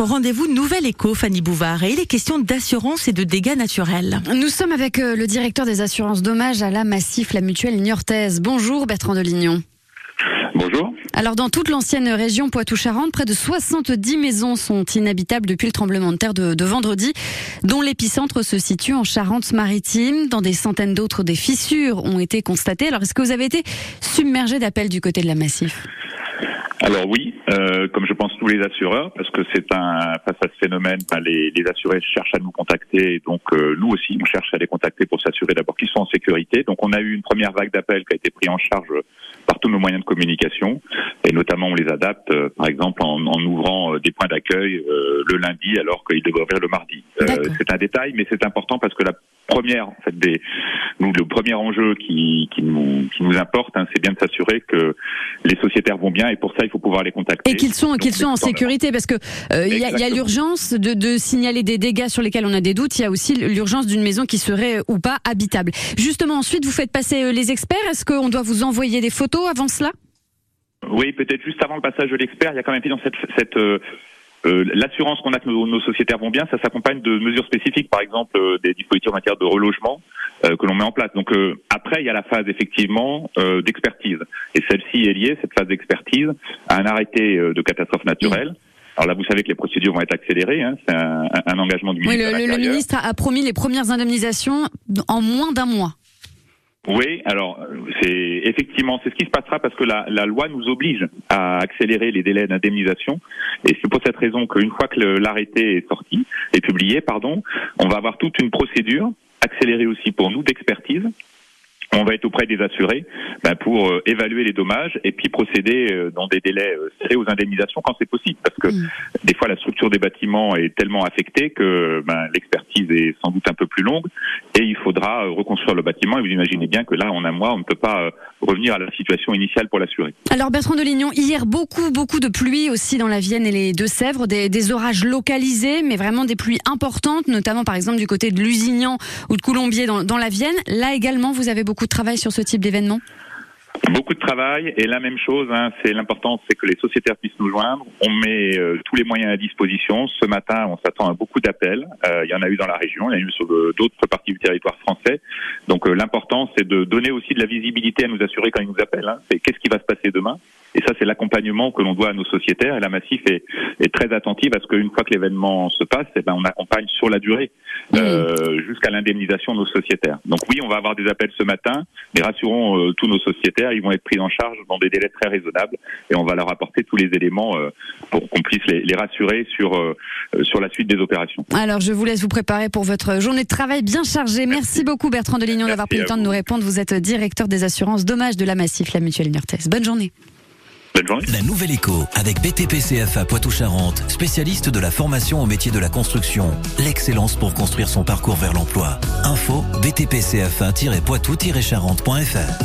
Rendez-vous Nouvelle Éco, Fanny Bouvard, et il est question d'assurance et de dégâts naturels. Nous sommes avec euh, le directeur des assurances dommages à la Massif, la mutuelle niortaise. Bonjour Bertrand Delignon. Bonjour. Alors dans toute l'ancienne région Poitou-Charentes, près de 70 maisons sont inhabitables depuis le tremblement de terre de, de vendredi, dont l'épicentre se situe en Charente-Maritime. Dans des centaines d'autres, des fissures ont été constatées. Alors est-ce que vous avez été submergé d'appels du côté de la Massif? Alors oui, euh, comme je pense tous les assureurs, parce que c'est un face à ce phénomène, ben, les, les, assurés cherchent à nous contacter, donc euh, nous aussi on cherche à les contacter pour s'assurer d'abord qu'ils sont en sécurité. Donc on a eu une première vague d'appels qui a été prise en charge par tous nos moyens de communication, et notamment on les adapte, euh, par exemple en, en ouvrant euh, des points d'accueil euh, le lundi alors qu'ils devraient ouvrir le mardi. c'est un détail, mais c'est important parce que la première, en fait, des, nous, le premier enjeu qui, qui, nous, qui nous importe, hein, c'est bien de s'assurer que les sociétaires vont bien, et pour ça il faut pouvoir les contacter. Et qu'ils sont, qu'ils sont en sécurité, parce que il y a, y a l'urgence de, de signaler des dégâts sur lesquels on a des doutes. Il y a aussi l'urgence d'une maison qui serait ou pas habitable. Justement, ensuite, vous faites passer les experts. Est-ce qu'on doit vous envoyer des photos avant cela? Oui, peut-être juste avant le passage de l'expert, il y a quand même dans cette, cette euh, l'assurance qu'on a que nos, nos, sociétaires vont bien, ça s'accompagne de mesures spécifiques, par exemple euh, des dispositifs en matière de relogement euh, que l'on met en place. Donc euh, après, il y a la phase effectivement d'expertise, et celle-ci est liée, cette phase d'expertise, à un arrêté de catastrophe naturelle. Alors là, vous savez que les procédures vont être accélérées. Hein, c'est un, un, engagement du ministre. Oui, le, le ministre a promis les premières indemnisations en moins d'un mois. Oui, alors c'est effectivement c'est ce qui se passera parce que la, loi nous oblige à accélérer les délais d'indemnisation. Et c'est pour cette raison qu'une fois que l'arrêté est sorti, est publié, pardon, on va avoir toute une procédure accélérée aussi pour nous d'expertise on va être auprès des assurés ben, pour euh, évaluer les dommages et puis procéder euh, dans des délais euh, serrés aux indemnisations quand c'est possible. Parce que mmh. des fois, la structure des bâtiments est tellement affectée que ben, l'expertise est sans doute un peu plus longue et il faudra reconstruire le bâtiment. Et vous imaginez bien que là, en un mois, on ne peut pas revenir à la situation initiale pour l'assurer. Alors Bertrand Delignon, hier, beaucoup, beaucoup de pluie aussi dans la Vienne et les Deux-Sèvres, des, des, orages localisés, mais vraiment des pluies importantes, notamment par exemple du côté de Lusignan ou de Coulombier dans, dans la Vienne. Là également, vous avez beaucoup de travail sur ce type d'événement? Beaucoup de travail et la même chose, hein, c'est l'important, c'est que les sociétaires puissent nous joindre. On met euh, tous les moyens à disposition. Ce matin, on s'attend à beaucoup d'appels. Euh, il y en a eu dans la région, il y en a eu sur d'autres parties du territoire français. Donc euh, l'important, c'est de donner aussi de la visibilité à nous assurer quand ils nous appellent. Hein. C'est qu'est-ce qui va se passer demain? Et ça, c'est l'accompagnement que l'on doit à nos sociétaires. Et la Massif est, est très attentive à ce qu'une fois que l'événement se passe, eh ben, on accompagne sur la durée euh, jusqu'à l'indemnisation de nos sociétaires. Donc oui, on va avoir des appels ce matin, mais rassurons euh, tous nos sociétaires, ils vont être pris en charge dans des délais très raisonnables et on va leur apporter tous les éléments euh, pour qu'on puisse les, les, rassurer sur euh, sur la suite des opérations. Alors, je vous laisse vous préparer pour votre journée de travail bien chargée. Merci, Merci beaucoup Bertrand Delignon d'avoir pris le temps de nous répondre. Vous êtes directeur des assurances dommages de la Massif, la mutuelle Nurtès. Bonne journée. La nouvelle écho avec BTP CFA Poitou-Charentes, spécialiste de la formation au métier de la construction. L'excellence pour construire son parcours vers l'emploi. Info btpcfa-poitou-charentes.fr